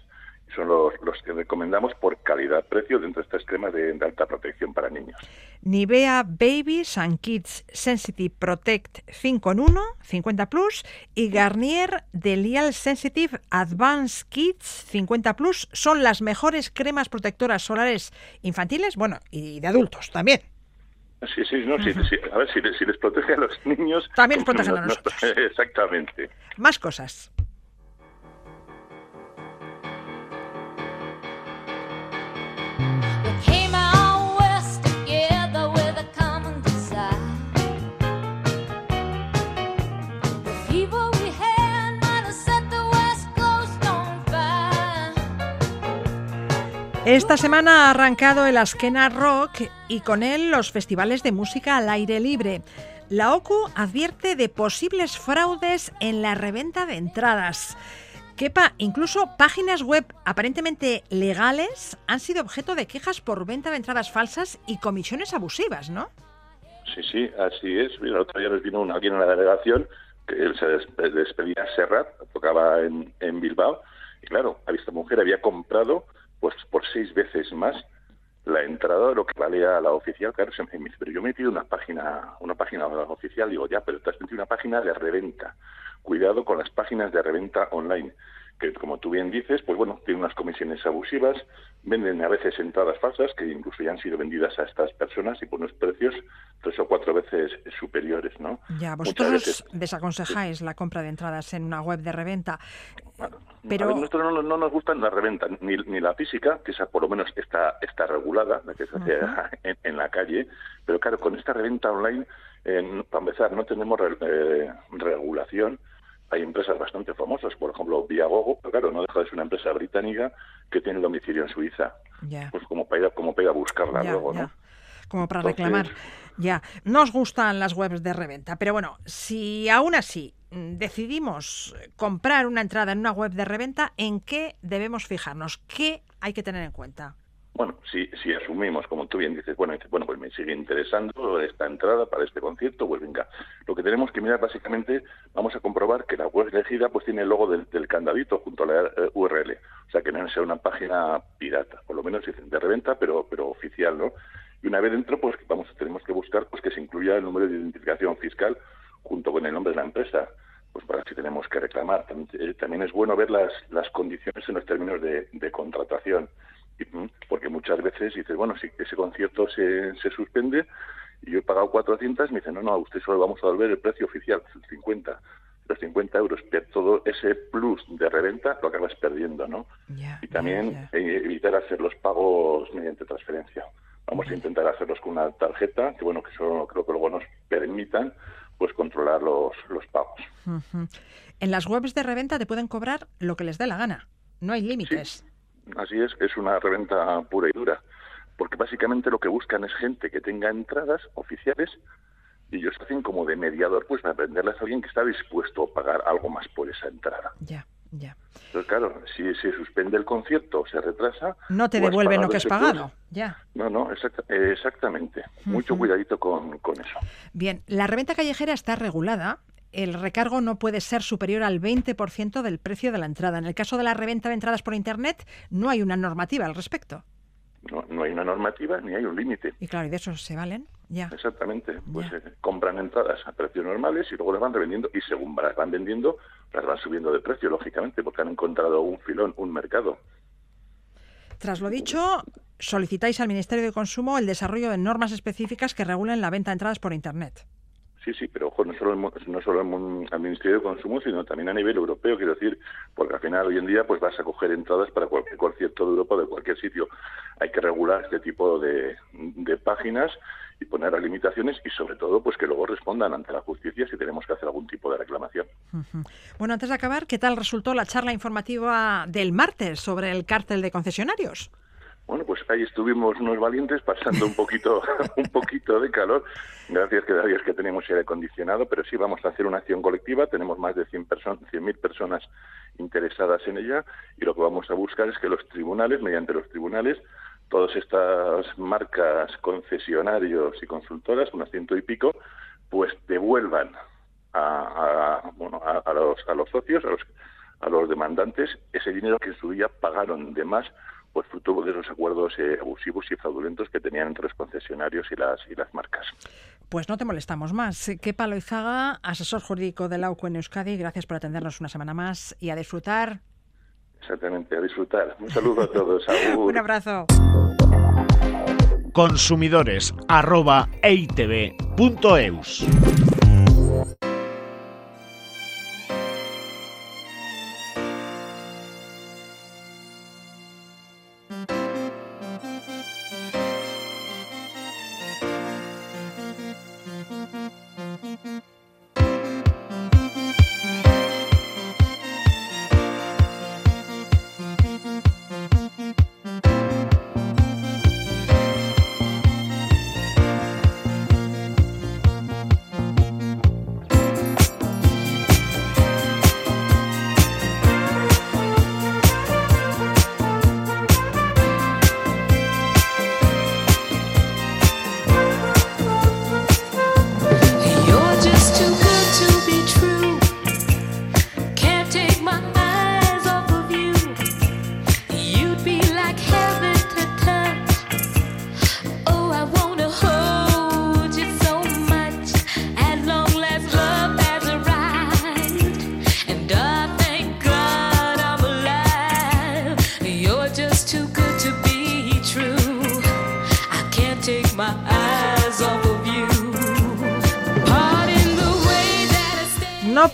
son los, los que recomendamos por calidad-precio dentro de estas cremas de, alta protección para niños. Nivea Baby Sun Kids Sensitive Protect 5 en 1, 50 Plus, y Garnier Delial Sensitive Advanced Kids 50 Plus son las mejores cremas protectoras solares infantiles, bueno, y de adultos también. Sí, sí, no, sí, a ver, si, si, les protege a los niños... También pues, protegen a nosotros. exactamente. Más cosas. Esta semana ha arrancado el Askena Rock y con él los festivales de música al aire libre. La OCU advierte de posibles fraudes en la reventa de entradas. Kepa, incluso páginas web aparentemente legales han sido objeto de quejas por venta de entradas falsas y comisiones abusivas, ¿no? Sí, sí, así es. El otro día nos vino alguien en la delegación que se despedía a Serrat, tocaba en, en Bilbao, y claro, esta mujer había comprado pues por seis veces más la entrada de lo que valía la oficial. Claro, se me dice, pero yo he metido una página, una página oficial, digo, ya, pero te has metido una página de reventa. Cuidado con las páginas de reventa online que como tú bien dices, pues bueno, tienen unas comisiones abusivas, venden a veces entradas falsas que incluso ya han sido vendidas a estas personas y por unos precios tres o cuatro veces superiores, ¿no? Ya, vosotros desaconsejáis la compra de entradas en una web de reventa. pero... A nosotros no, nos gusta la reventa, ni, ni, la física, que esa por lo menos está, está regulada, la que se hace en, la calle, pero claro, con esta reventa online, para empezar, no tenemos eh, regulación, hay empresas bastante famosas, por ejemplo, Viagogo, pero claro, no deja de ser una empresa británica que tiene domicilio en Suiza. Pues como para ir, como para a buscarla luego, ¿no? Como para reclamar. Ya, nos gustan las webs de reventa, pero bueno, si aún así decidimos comprar una entrada en una web de reventa, ¿en qué debemos fijarnos? ¿Qué hay que tener en cuenta? Bueno, si, si asumimos, como tú bien dices, bueno, bueno, pues me sigue interesando esta entrada para este concierto, pues venga. Lo que tenemos que mirar básicamente, vamos a comprobar que la web elegida pues tiene el logo del, candadito junto a la eh, URL. O sea, que no sea una página pirata, por lo menos de reventa, pero, pero oficial, ¿no? Y una vez dentro, pues vamos, tenemos que buscar pues que se incluya el número de identificación fiscal junto con el nombre de la empresa pues para si tenemos que reclamar. También es bueno ver las, las condiciones en los términos de contratación. Porque muchas veces dices, bueno, si ese concierto se, se suspende y yo he pagado 400, me dicen, no, no, a usted solo vamos a devolver el precio oficial, 50, los 50 euros. Pero todo ese plus de reventa lo acabas perdiendo, ¿no? y también evitar hacer los pagos mediante transferencia. Vamos a intentar hacerlos con una tarjeta, que bueno, que eso creo que luego nos permitan pues controlar los, los pagos. En las webs de reventa te pueden cobrar lo que les dé la gana. No hay límites. Así es, es una reventa pura y dura, porque básicamente lo que buscan es gente que tenga entradas oficiales y ellos hacen como de mediador, pues para venderles a alguien que está dispuesto a pagar algo más por esa entrada. Ya, ya. Entonces, claro, si se suspende el concierto o se retrasa... No te devuelven lo que has pagado, ya. No, no, exactamente. Mucho cuidadito con, con eso. Bien, la reventa callejera está regulada el recargo no puede ser superior al 20% del precio de la entrada. En el caso de la reventa de entradas por Internet, no hay una normativa al respecto. No, hay una normativa ni hay un límite. Y claro, ¿y de eso se valen? Exactamente. Pues eh, compran entradas a precios normales y luego las van revendiendo y según las van vendiendo, las van subiendo de precio, lógicamente, porque han encontrado un filón, un mercado. Tras lo dicho, solicitáis al Ministerio de Consumo el desarrollo de normas específicas que regulen la venta de entradas por Internet. Sí, sí, pero ojo, no solo, no solo al Ministerio de Consumo, sino también a nivel europeo, quiero decir, porque al final hoy en día pues vas a coger entradas para cualquier concierto de Europa, de cualquier sitio. Hay que regular este tipo de, de páginas y poner las limitaciones y sobre todo pues que luego respondan ante la justicia si tenemos que hacer algún tipo de reclamación. Bueno, antes de acabar, ¿qué tal resultó la charla informativa del martes sobre el cártel de concesionarios? Bueno, pues ahí estuvimos unos valientes pasando un poquito, un poquito de calor. Gracias que gracias que tenemos aire acondicionado, pero sí vamos a hacer una acción colectiva. Tenemos más de 100 personas, 100.000 personas interesadas en ella y lo que vamos a buscar es que los tribunales, mediante los tribunales, todas estas marcas, concesionarios y consultoras, unas ciento y pico, pues devuelvan a, bueno, a, los, a los socios, a los, a los demandantes, ese dinero que en su día pagaron de más pues fruto de los acuerdos eh, abusivos y fraudulentos que tenían entre los concesionarios y las y las marcas. Pues no te molestamos más. ¿Qué Palo Izaga, asesor jurídico de la UCO en Euskadi, gracias por atendernos una semana más y a disfrutar. Exactamente, a disfrutar. Un saludo a todos. Un abrazo. Consumidores arroba,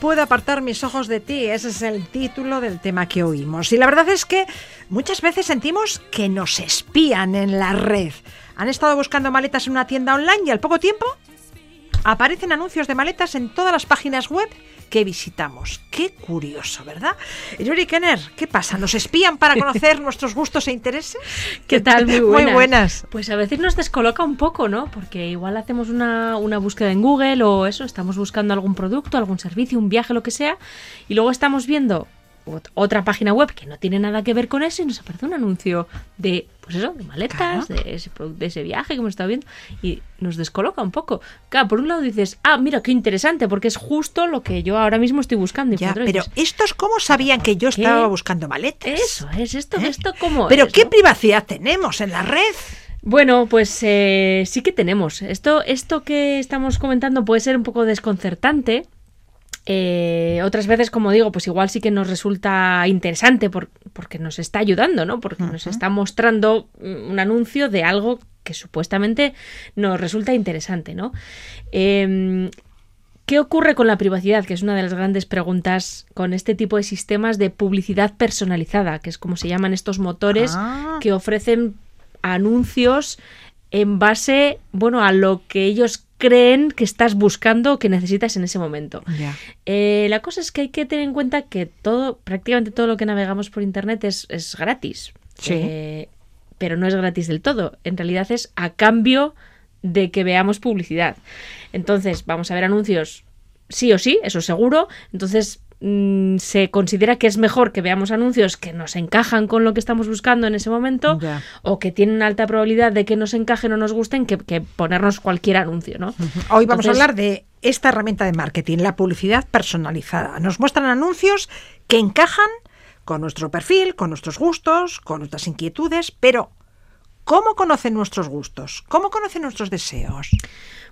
puedo apartar mis ojos de ti, ese es el título del tema que oímos. Y la verdad es que muchas veces sentimos que nos espían en la red. Han estado buscando maletas en una tienda online y al poco tiempo aparecen anuncios de maletas en todas las páginas web que visitamos. Qué curioso, ¿verdad? Yuri Kenner, ¿qué pasa? ¿Nos espían para conocer nuestros gustos e intereses? ¿Qué tal? Muy buenas. Muy buenas. Pues a veces nos descoloca un poco, ¿no? Porque igual hacemos una, una búsqueda en Google o eso, estamos buscando algún producto, algún servicio, un viaje, lo que sea, y luego estamos viendo otra página web que no tiene nada que ver con eso y nos aparece un anuncio de pues eso, de maletas, de, ese, de ese viaje que hemos estado viendo y nos descoloca un poco. Claro, por un lado dices, ah, mira, qué interesante, porque es justo lo que yo ahora mismo estoy buscando. ya, pero ¿estos cómo sabían que yo estaba buscando maletas? Eso es, esto, ¿Eh? esto cómo Pero ¿qué privacidad tenemos en la red? Bueno, pues eh, sí que tenemos. Esto, esto que estamos comentando puede ser un poco desconcertante, eh, otras veces, como digo, pues igual sí que nos resulta interesante porque nos está ayudando, ¿no? Porque nos está mostrando un anuncio de algo que supuestamente nos resulta interesante, ¿no? Em, ¿Qué ocurre con la privacidad? Que es una de las grandes preguntas con este tipo de sistemas de publicidad personalizada, que es como se llaman estos motores ah. que ofrecen anuncios en base, bueno, a lo que ellos creen que estás buscando o que necesitas en ese momento. Eh, la cosa es que hay que tener en cuenta que todo, prácticamente todo lo que navegamos por internet es, gratis. Eh, pero no es gratis del todo. En realidad es a cambio de que veamos publicidad. Entonces, vamos a ver anuncios sí o sí, eso seguro. Entonces, Mm, se considera que es mejor que veamos anuncios que nos encajan con lo que estamos buscando en ese momento o que tienen alta probabilidad de que nos encajen o nos gusten que, ponernos cualquier anuncio, ¿no? Hoy vamos a hablar de esta herramienta de marketing, la publicidad personalizada. Nos muestran anuncios que encajan con nuestro perfil, con nuestros gustos, con nuestras inquietudes, pero ¿Cómo conocen nuestros gustos? ¿Cómo conocen nuestros deseos?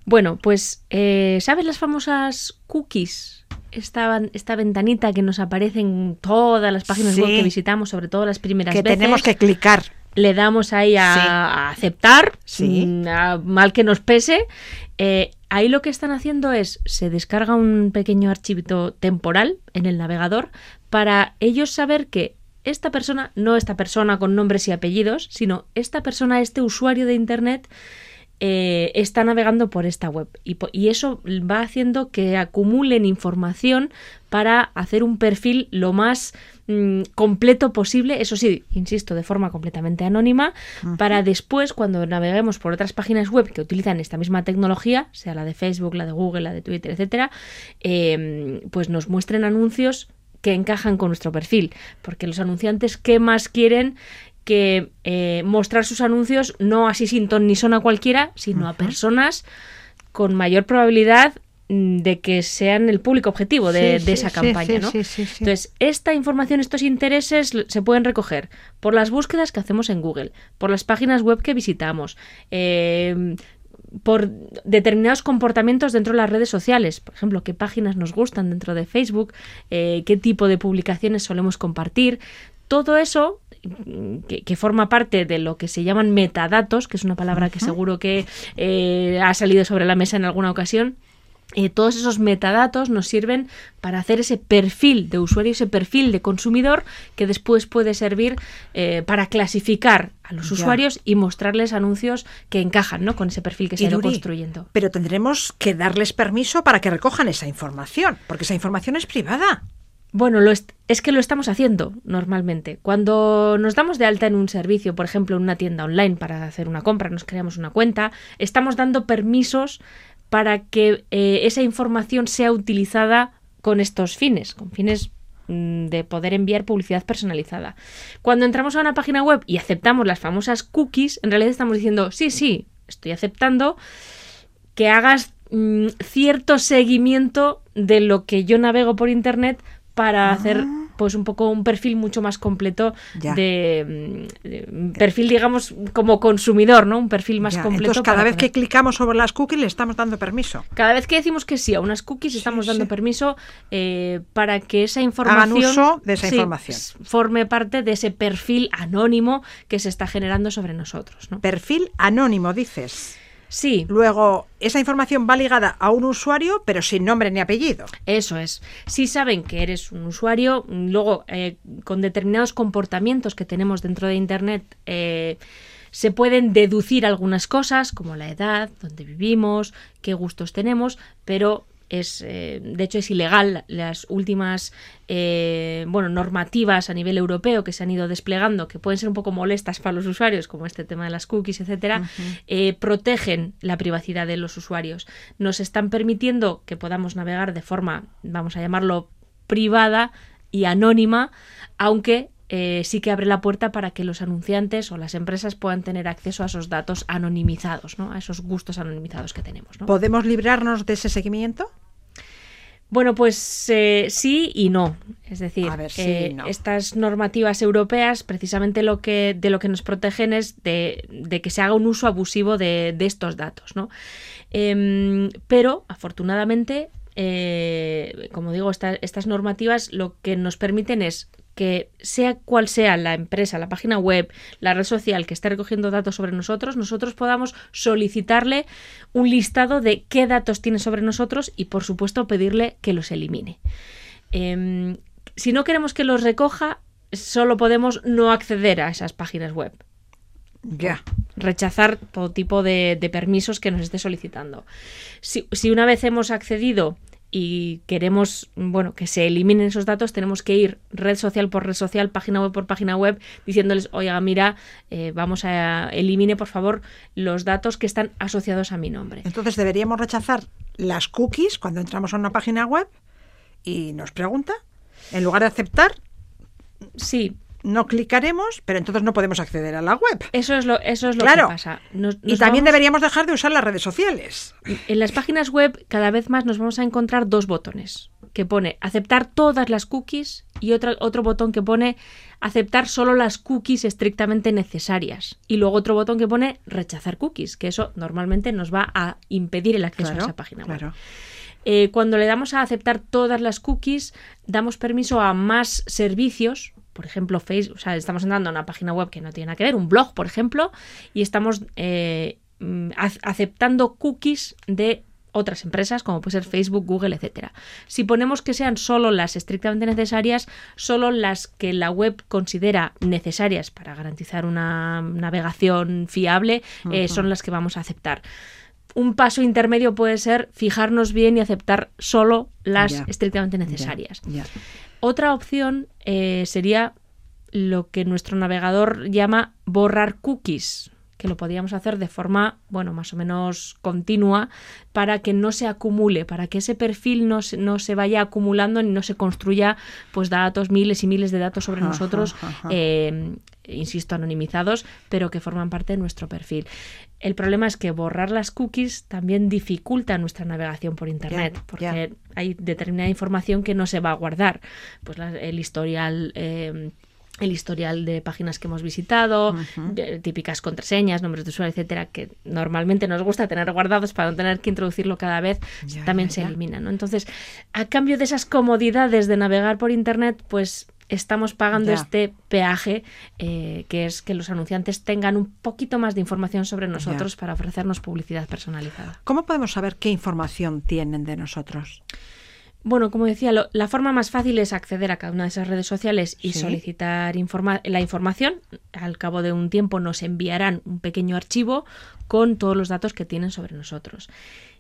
Bueno, pues, eh, ¿sabes las famosas cookies? Esta, esta ventanita que nos aparece en todas las páginas Sí. web que visitamos, sobre todo las primeras Que veces. tenemos que clicar. le damos ahí a, Sí. a aceptar, Sí. a mal que nos pese. Eh, ahí lo que están haciendo es, se descarga un pequeño archivito temporal en el navegador para ellos saber que esta persona, no esta persona con nombres y apellidos, sino esta persona, este usuario de Internet, eh, está navegando por esta web. Y, eso va haciendo que acumulen información para hacer un perfil lo más mm, completo posible, eso sí, insisto, de forma completamente anónima, para después, cuando naveguemos por otras páginas web que utilizan esta misma tecnología, sea la de Facebook, la de Google, la de Twitter, etcétera, eh, pues nos muestren anuncios que encajan con nuestro perfil. Porque los anunciantes, ¿qué más quieren? Que eh, mostrar sus anuncios no así sin ton ni son a cualquiera, sino a personas con mayor probabilidad mm, de que sean el público objetivo de, Sí, de sí, esa sí, campaña. Entonces, esta información, estos intereses se pueden recoger por las búsquedas que hacemos en Google, por las páginas web que visitamos, eh, por determinados comportamientos dentro de las redes sociales, por ejemplo, qué páginas nos gustan dentro de Facebook, eh, qué tipo de publicaciones solemos compartir, todo eso que, que forma parte de lo que se llaman metadatos, que es una palabra que seguro que eh, ha salido sobre la mesa en alguna ocasión, eh, todos esos metadatos nos sirven para hacer ese perfil de usuario, ese perfil de consumidor que después puede servir eh, para clasificar a los Ya. usuarios y mostrarles anuncios que encajan ¿no? con ese perfil que se ha construyendo. Pero tendremos que darles permiso para que recojan esa información, porque esa información es privada. Bueno, lo est- es que lo estamos haciendo normalmente. Cuando nos damos de alta en un servicio, por ejemplo, en una tienda online para hacer una compra, nos creamos una cuenta, estamos dando permisos para que eh, esa información sea utilizada con estos fines, con fines mm, de poder enviar publicidad personalizada. Cuando entramos a una página web y aceptamos las famosas cookies, en realidad estamos diciendo, sí, sí, estoy aceptando que hagas mm, cierto seguimiento de lo que yo navego por internet para hacer pues un poco un perfil mucho más completo Ah. De, mm, de perfil digamos como consumidor, ¿no? Un perfil más Ya, completo. Entonces, cada vez que clicamos sobre las cookies le estamos dando permiso. cada vez que decimos que sí a unas cookies estamos dando sí. permiso eh, para que esa información uso de esa sí, información. forme parte de ese perfil anónimo que se está generando sobre nosotros, ¿no? Perfil anónimo, dices. Sí, Luego, esa información va ligada a un usuario, pero sin nombre ni apellido. Eso es. Si saben que eres un usuario, luego eh, con determinados comportamientos que tenemos dentro de Internet, eh, se pueden deducir algunas cosas, como la edad, dónde vivimos, qué gustos tenemos, pero es, eh, de hecho, es ilegal las últimas eh, bueno, normativas a nivel europeo que se han ido desplegando, que pueden ser un poco molestas para los usuarios, como este tema de las cookies, etcétera, eh, protegen la privacidad de los usuarios. Nos están permitiendo que podamos navegar de forma, vamos a llamarlo, privada y anónima, aunque eh, sí que abre la puerta para que los anunciantes o las empresas puedan tener acceso a esos datos anonimizados, ¿no? a esos gustos anonimizados que tenemos. ¿no? ¿Podemos librarnos de ese seguimiento? Bueno, pues eh, sí y no. Es decir, ver, sí eh, no. estas normativas europeas precisamente lo que, de lo que nos protegen es de, de que se haga un uso abusivo de, de estos datos. ¿no? Em, pero, afortunadamente, como digo, esta- estas normativas lo que nos permiten es que sea cual sea la empresa, la página web, la red social que esté recogiendo datos sobre nosotros, nosotros podamos solicitarle un listado de qué datos tiene sobre nosotros y, por supuesto, pedirle que los elimine. Em, si no queremos que los recoja, solo podemos no acceder a esas páginas web Ya. rechazar todo tipo de, de permisos que nos esté solicitando. Si, si una vez hemos accedido y queremos bueno que se eliminen esos datos, tenemos que ir red social por red social, página web por página web, diciéndoles, oiga, mira, eh, vamos a elimine por favor los datos que están asociados a mi nombre. Entonces deberíamos rechazar las cookies cuando entramos a una página web y nos pregunta, en lugar de aceptar, Sí, no clicaremos, pero entonces no podemos acceder a la web. Eso es lo, eso es lo Claro. que pasa. Nos- Y también vamos- deberíamos dejar de usar las redes sociales. En las páginas web cada vez más nos vamos a encontrar dos botones que pone aceptar todas las cookies y otra- otro botón que pone aceptar solo las cookies estrictamente necesarias y luego otro botón que pone rechazar cookies, que eso normalmente nos va a impedir el acceso Claro, a esa página web. claro. Eh, cuando le damos a aceptar todas las cookies, damos permiso a más servicios. Por ejemplo, Facebook, o sea, estamos entrando a una página web que no tiene nada que ver, un blog, por ejemplo, y estamos eh, mm, ac- aceptando cookies de otras empresas, como puede ser Facebook, Google, etcétera. Si ponemos que sean solo las estrictamente necesarias, solo las que la web considera necesarias para garantizar una navegación fiable, eh, son las que vamos a aceptar un paso intermedio puede ser fijarnos bien y aceptar solo las estrictamente necesarias. Otra opción eh, sería lo que nuestro navegador llama borrar cookies, que lo podríamos hacer de forma, bueno, más o menos continua, para que no se acumule, para que ese perfil no se, no se vaya acumulando ni no se construya pues datos, miles y miles de datos sobre Ajá, nosotros, ajá. eh, insisto, anonimizados, pero que forman parte de nuestro perfil. El problema es que borrar las cookies también dificulta nuestra navegación por Internet, porque hay determinada información que no se va a guardar. Pues la- el historial. eh, el historial de páginas que hemos visitado, de- típicas contraseñas, nombres de usuario, etcétera, que normalmente nos gusta tener guardados para no tener que introducirlo cada vez, Ya, también ya, se ya. eliminan. ¿no? Entonces, a cambio de esas comodidades de navegar por Internet, pues estamos pagando Ya. este peaje, eh, que es que los anunciantes tengan un poquito más de información sobre nosotros para ofrecernos publicidad personalizada. ¿Cómo podemos saber qué información tienen de nosotros? Bueno, como decía, lo- la forma más fácil es acceder a cada una de esas redes sociales y Sí. solicitar informa- la información. Al cabo de un tiempo nos enviarán un pequeño archivo con todos los datos que tienen sobre nosotros.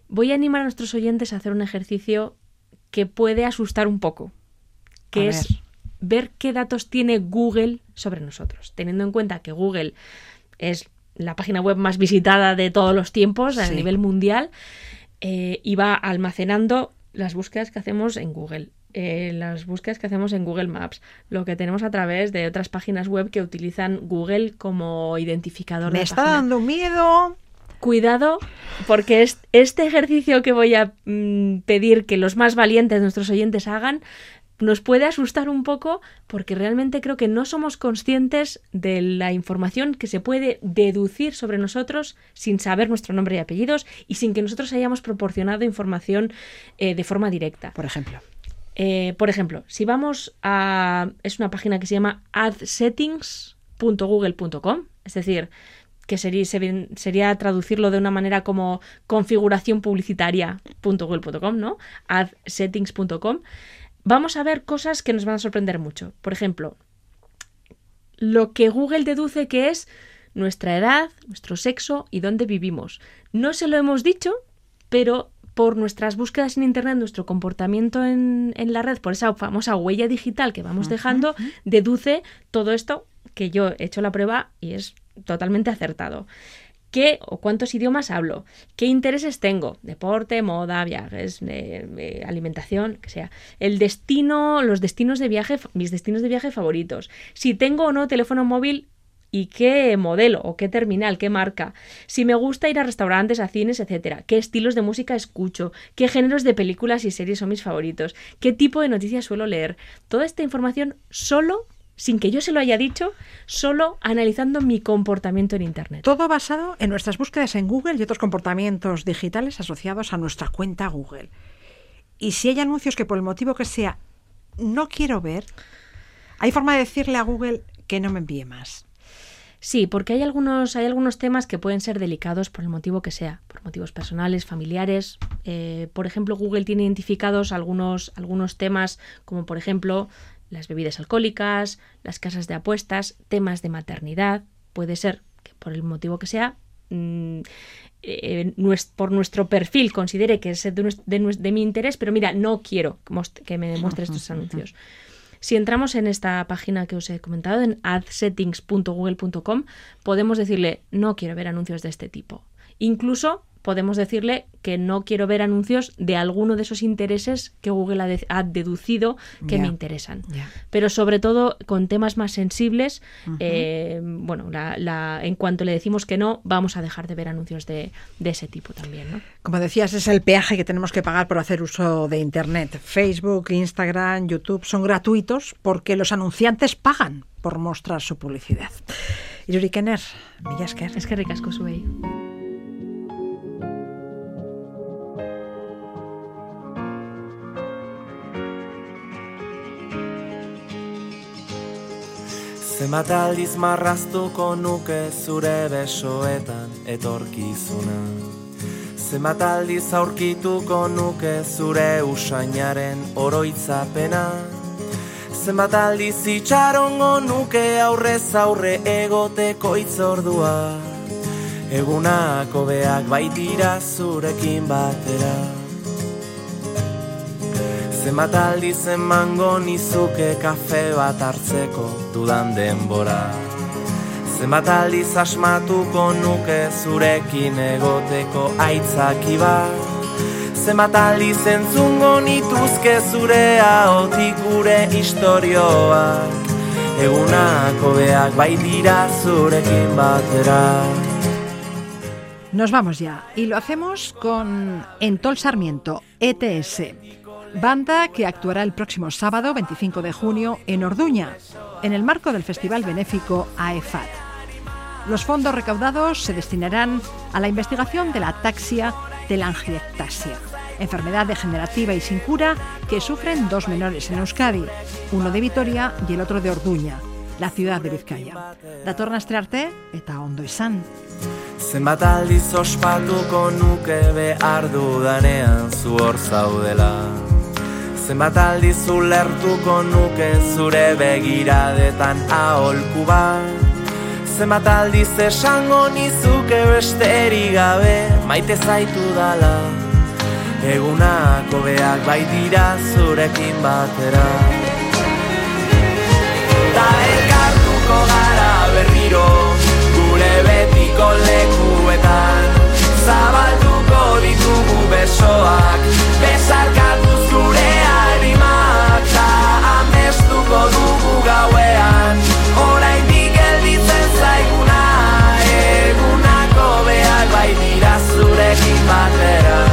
Voy a animar a nuestros oyentes a hacer un ejercicio que puede asustar un poco, que A es ver. Ver qué datos tiene Google sobre nosotros, teniendo en cuenta que Google es la página web más visitada de todos los tiempos a nivel mundial eh, y va almacenando las búsquedas que hacemos en Google. eh, las búsquedas que hacemos en Google Maps, lo que tenemos a través de otras páginas web que utilizan Google como identificador Me de está página. dando miedo. Cuidado, porque es- este ejercicio que voy a mm, pedir que los más valientes de nuestros oyentes hagan nos puede asustar un poco porque realmente creo que no somos conscientes de la información que se puede deducir sobre nosotros sin saber nuestro nombre y apellidos y sin que nosotros hayamos proporcionado información eh, de forma directa. Por ejemplo. Eh, por ejemplo, si vamos a... es una página que se llama adsettings.google.com, es decir, que sería, sería traducirlo de una manera como configuración publicitaria.google.com, ¿no? adsettings.com. Vamos a ver cosas que nos van a sorprender mucho. Por ejemplo, lo que Google deduce que es nuestra edad, nuestro sexo y dónde vivimos. No se lo hemos dicho, pero por nuestras búsquedas en Internet, nuestro comportamiento en, en la red, por esa famosa huella digital que vamos dejando, deduce todo esto que yo he hecho la prueba y es totalmente acertado. ¿Qué o cuántos idiomas hablo? ¿Qué intereses tengo? Deporte, moda, viajes, eh, eh, alimentación, que sea. El destino, los destinos de viaje, mis destinos de viaje favoritos. Si tengo o no teléfono móvil y qué modelo o qué terminal, qué marca. Si me gusta ir a restaurantes, a cines, etcétera. ¿Qué estilos de música escucho? ¿Qué géneros de películas y series son mis favoritos? ¿Qué tipo de noticias suelo leer? Toda esta información solo sin que yo se lo haya dicho, solo analizando mi comportamiento en Internet. Todo basado en nuestras búsquedas en Google y otros comportamientos digitales asociados a nuestra cuenta Google. Y si hay anuncios que por el motivo que sea no quiero ver, hay forma de decirle a Google que no me envíe más. Sí, porque hay algunos, hay algunos temas que pueden ser delicados por el motivo que sea, por motivos personales, familiares. Eh, por ejemplo, Google tiene identificados algunos, algunos temas, como por ejemplo las bebidas alcohólicas, las casas de apuestas, temas de maternidad. Puede ser que por el motivo que sea, mm, eh, por nuestro perfil considere que es de, de mi interés, pero mira, no quiero que me demuestre estos anuncios. Si entramos en esta página que os he comentado, en adsettings.google.com, podemos decirle, no quiero ver anuncios de este tipo. Incluso podemos decirle que no quiero ver anuncios de alguno de esos intereses que Google ha, de- ha deducido que me interesan. Pero sobre todo con temas más sensibles, eh, bueno, la- la- en cuanto le decimos que no, vamos a dejar de ver anuncios de, de ese tipo también. ¿no? Como decías, es el peaje que tenemos que pagar por hacer uso de Internet. Facebook, Instagram, YouTube son gratuitos porque los anunciantes pagan por mostrar su publicidad. Yuri Kenner, mila esker. Es que ricasco zuei. Zenbat aldiz marraztuko nuke zure besoetan etorkizuna? Zenbat aldiz aurkituko nuke zure usainaren oroitzapena? Zenbat aldiz itxarongo nuke aurrez aurre egoteko itzordua Egunako beak baitira zurekin batera Zenbat aldiz emango nizuke kafe bat hartzeko dudan denbora? Zenbat aldiz asmatuko nuke zurekin egoteko aitzaki bat? Zenbat aldiz entzungo nituzke zure ahotik gure istorioak? Egunako beak baitira zurekin batera. Nos vamos ya y lo hacemos con Entol Sarmiento, ETS, banda que actuará el próximo sábado 25 de junio en Orduña, en el marco del festival benéfico AEFAT. Los fondos recaudados se destinarán a la investigación de la ataxia telangiectasia, enfermedad degenerativa y sin cura que sufren dos menores en Euskadi, uno de Vitoria y el otro de Orduña, la ciudad de Vizcaya. Datornastre arte eta ondo izan. Zenbat aldiz ospatuko nuke behar dudanean zu hor zaudela Zenbat aldiz ulertuko nuke zure begiradetan aholku bat? Zenbat aldiz esango nizuke besterik gabe maite zaitu dala. Egunako beak baitira zurekin batera. Ta elkartuko gara berriro Gure betiko lekuetan. Zabalduko ditugu besoak Besarkatu my better.